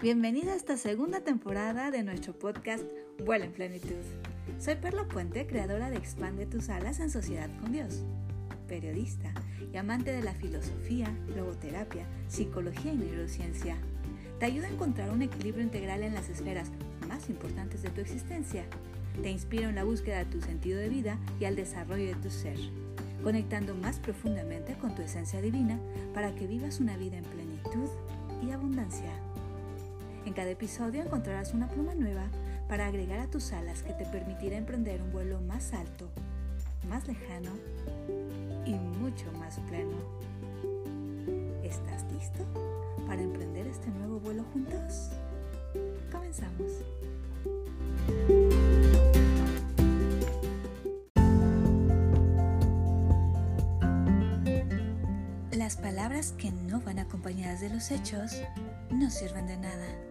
Bienvenida a esta segunda temporada de nuestro podcast Vuela en Plenitud. Soy Perla Puente, creadora de Expande tus alas en Sociedad con Dios, periodista y amante de la filosofía, logoterapia, psicología y neurociencia. Te ayuda a encontrar un equilibrio integral en las esferas más importantes de tu existencia. Te inspiro en la búsqueda de tu sentido de vida y al desarrollo de tu ser, conectando más profundamente con tu esencia divina para que vivas una vida en plenitud y abundancia. En cada episodio encontrarás una pluma nueva para agregar a tus alas que te permitirá emprender un vuelo más alto, más lejano y mucho más pleno. ¿Estás listo para emprender este nuevo vuelo juntos? Comenzamos. Las palabras que no van acompañadas de los hechos no sirven de nada.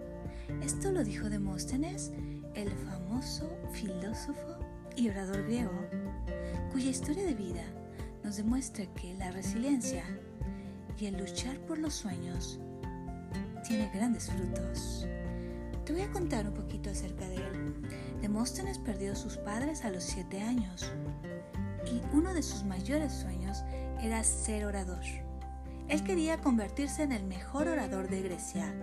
Esto lo dijo Demóstenes, el famoso filósofo y orador griego, cuya historia de vida nos demuestra que la resiliencia y el luchar por los sueños tiene grandes frutos. Te voy a contar un poquito acerca de él. Demóstenes perdió a sus padres a los siete años y uno de sus mayores sueños era ser orador. Él quería convertirse en el mejor orador de Grecia.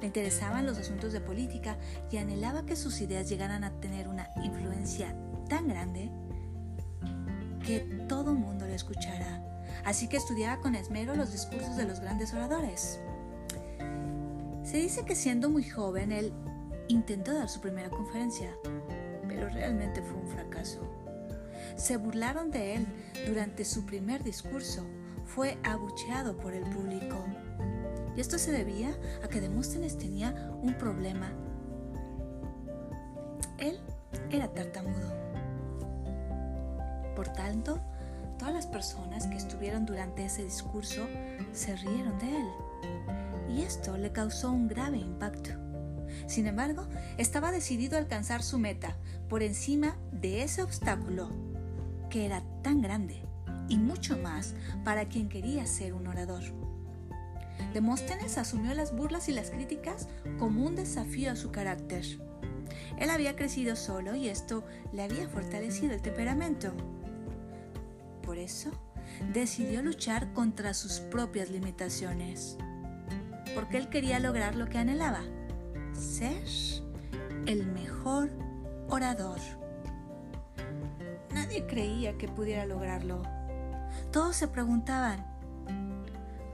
Le interesaban los asuntos de política y anhelaba que sus ideas llegaran a tener una influencia tan grande que todo mundo le escuchara. Así que estudiaba con esmero los discursos de los grandes oradores. Se dice que siendo muy joven él intentó dar su primera conferencia, pero realmente fue un fracaso. Se burlaron de él durante su primer discurso fue abucheado por el público. Y esto se debía a que Demóstenes tenía un problema. Él era tartamudo. Por tanto, todas las personas que estuvieron durante ese discurso se rieron de él. Y esto le causó un grave impacto. Sin embargo, estaba decidido a alcanzar su meta por encima de ese obstáculo que era tan grande y mucho más para quien quería ser un orador. Demóstenes asumió las burlas y las críticas como un desafío a su carácter. Él había crecido solo y esto le había fortalecido el temperamento. Por eso, decidió luchar contra sus propias limitaciones. Porque él quería lograr lo que anhelaba, ser el mejor orador. Nadie creía que pudiera lograrlo todos se preguntaban,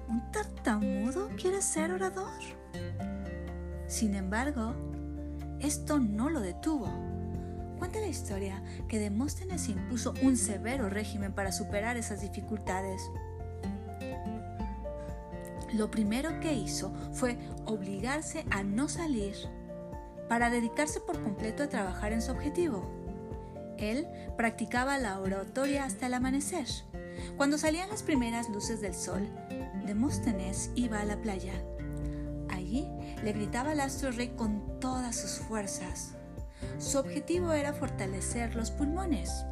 ¿un tartamudo quiere ser orador? Sin embargo, esto no lo detuvo. Cuenta la historia que Demóstenes impuso un severo régimen para superar esas dificultades. Lo primero que hizo fue obligarse a no salir para dedicarse por completo a trabajar en su objetivo. Él practicaba la oratoria hasta el amanecer cuando salían las primeras luces del sol, Demóstenes iba a la playa. Allí le gritaba al astro rey con todas sus fuerzas. Su objetivo era fortalecer los pulmones.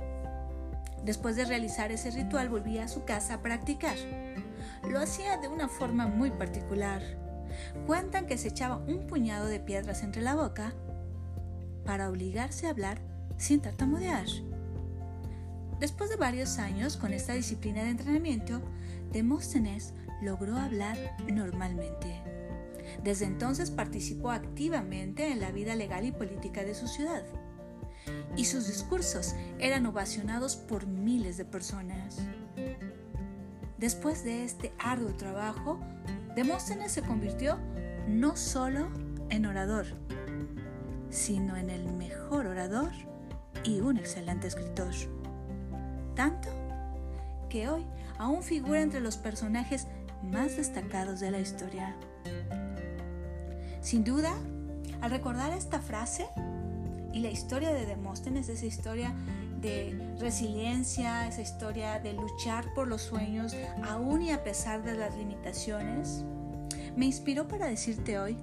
Después de realizar ese ritual volvía a su casa a practicar. Lo hacía de una forma muy particular. Cuentan que se echaba un puñado de piedras entre la boca para obligarse a hablar sin tartamudear. Después de varios años con esta disciplina de entrenamiento, Demóstenes logró hablar normalmente. Desde entonces participó activamente en la vida legal y política de su ciudad. Y sus discursos eran ovacionados por miles de personas. Después de este arduo trabajo, Demóstenes se convirtió no solo en orador, sino en el mejor orador y un excelente escritor tanto que hoy aún figura entre los personajes más destacados de la historia. Sin duda, al recordar esta frase y la historia de Demóstenes, esa historia de resiliencia, esa historia de luchar por los sueños, aún y a pesar de las limitaciones, me inspiró para decirte hoy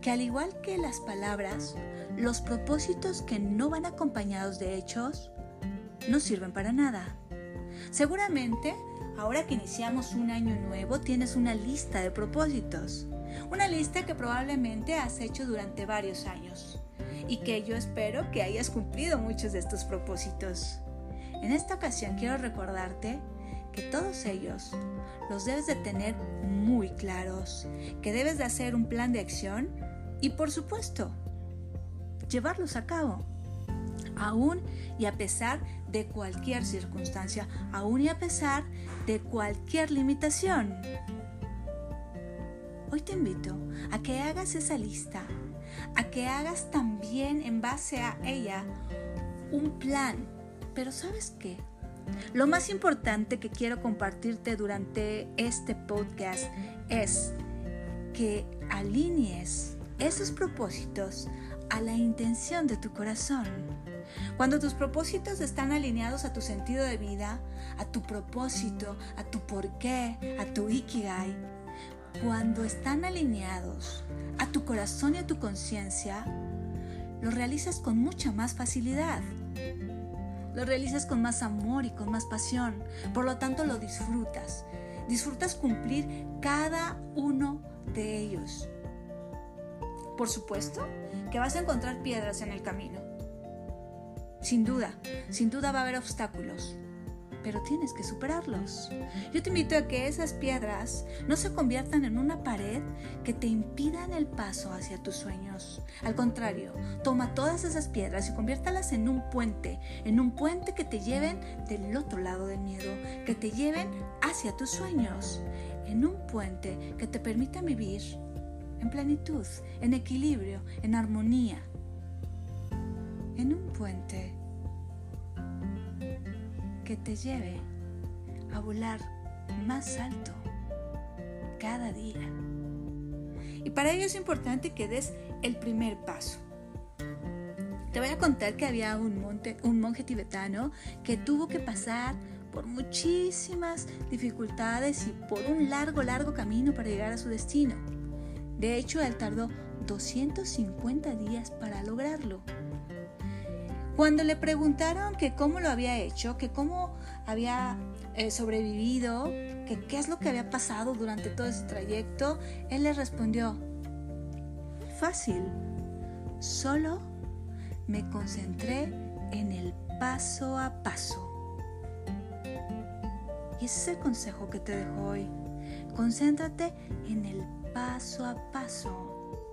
que al igual que las palabras, los propósitos que no van acompañados de hechos no sirven para nada. Seguramente, ahora que iniciamos un año nuevo, tienes una lista de propósitos. Una lista que probablemente has hecho durante varios años y que yo espero que hayas cumplido muchos de estos propósitos. En esta ocasión quiero recordarte que todos ellos los debes de tener muy claros, que debes de hacer un plan de acción y por supuesto llevarlos a cabo, aún y a pesar de cualquier circunstancia, aún y a pesar de cualquier limitación. Hoy te invito a que hagas esa lista, a que hagas también en base a ella un plan. Pero ¿sabes qué? Lo más importante que quiero compartirte durante este podcast es que alinees esos propósitos a la intención de tu corazón. Cuando tus propósitos están alineados a tu sentido de vida, a tu propósito, a tu porqué, a tu ikigai, cuando están alineados a tu corazón y a tu conciencia, lo realizas con mucha más facilidad. Lo realizas con más amor y con más pasión. Por lo tanto, lo disfrutas. Disfrutas cumplir cada uno de ellos. Por supuesto que vas a encontrar piedras en el camino. Sin duda, sin duda va a haber obstáculos, pero tienes que superarlos. Yo te invito a que esas piedras no se conviertan en una pared que te impidan el paso hacia tus sueños. Al contrario, toma todas esas piedras y conviértalas en un puente, en un puente que te lleven del otro lado del miedo, que te lleven hacia tus sueños, en un puente que te permita vivir en plenitud, en equilibrio, en armonía, en un puente que te lleve a volar más alto cada día. Y para ello es importante que des el primer paso. Te voy a contar que había un, monje tibetano que tuvo que pasar por muchísimas dificultades y por un largo, largo camino para llegar a su destino. De hecho, él tardó 250 días para lograrlo. Cuando le preguntaron que cómo lo había hecho, que cómo había eh, sobrevivido, que qué es lo que había pasado durante todo ese trayecto, él le respondió, fácil, solo me concentré en el paso a paso. Y ese es el consejo que te dejo hoy. Concéntrate en el paso a paso.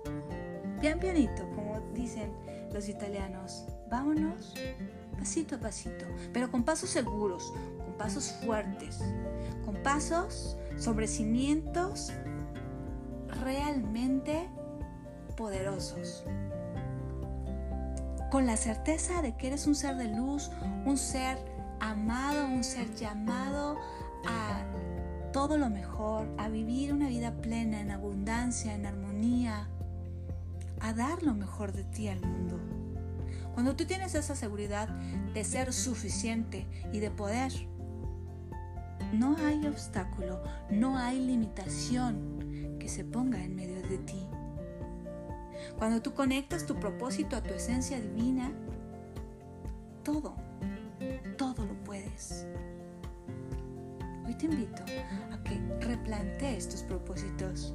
Pian pianito, como dicen los italianos. Vámonos pasito a pasito, pero con pasos seguros, con pasos fuertes, con pasos sobre cimientos realmente poderosos. Con la certeza de que eres un ser de luz, un ser amado, un ser llamado a todo lo mejor, a vivir una vida plena, en abundancia, en armonía, a dar lo mejor de ti al mundo. Cuando tú tienes esa seguridad de ser suficiente y de poder, no hay obstáculo, no hay limitación que se ponga en medio de ti. Cuando tú conectas tu propósito a tu esencia divina, todo, todo lo puedes. Hoy te invito a que replantees tus propósitos,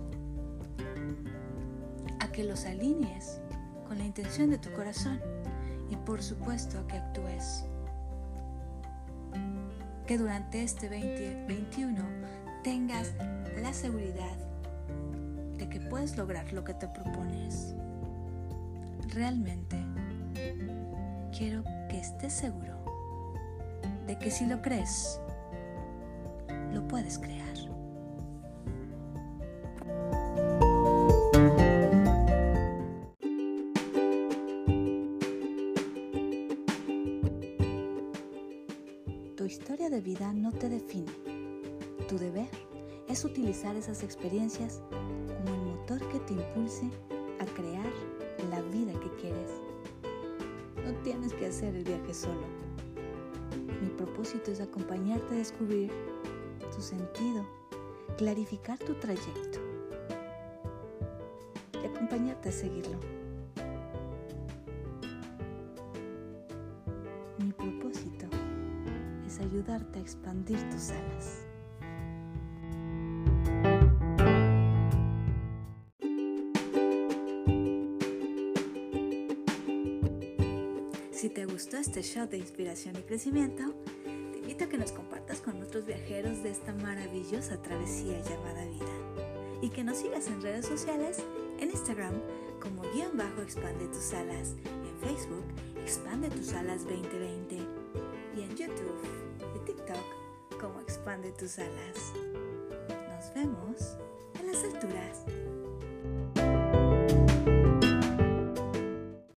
a que los alinees con la intención de tu corazón y por supuesto que actúes. Que durante este 2021 tengas la seguridad de que puedes lograr lo que te propones. Realmente quiero que estés seguro de que si lo crees, lo puedes crear. Vida no te define. Tu deber es utilizar esas experiencias como el motor que te impulse a crear la vida que quieres. No tienes que hacer el viaje solo. Mi propósito es acompañarte a descubrir tu sentido, clarificar tu trayecto y acompañarte a seguirlo. ayudarte a expandir tus alas. Si te gustó este shot de inspiración y crecimiento, te invito a que nos compartas con otros viajeros de esta maravillosa travesía llamada vida y que nos sigas en redes sociales, en Instagram como guion bajo expande tus alas, en Facebook expande tus alas 2020 y en YouTube Expande tus alas. Nos vemos en las alturas.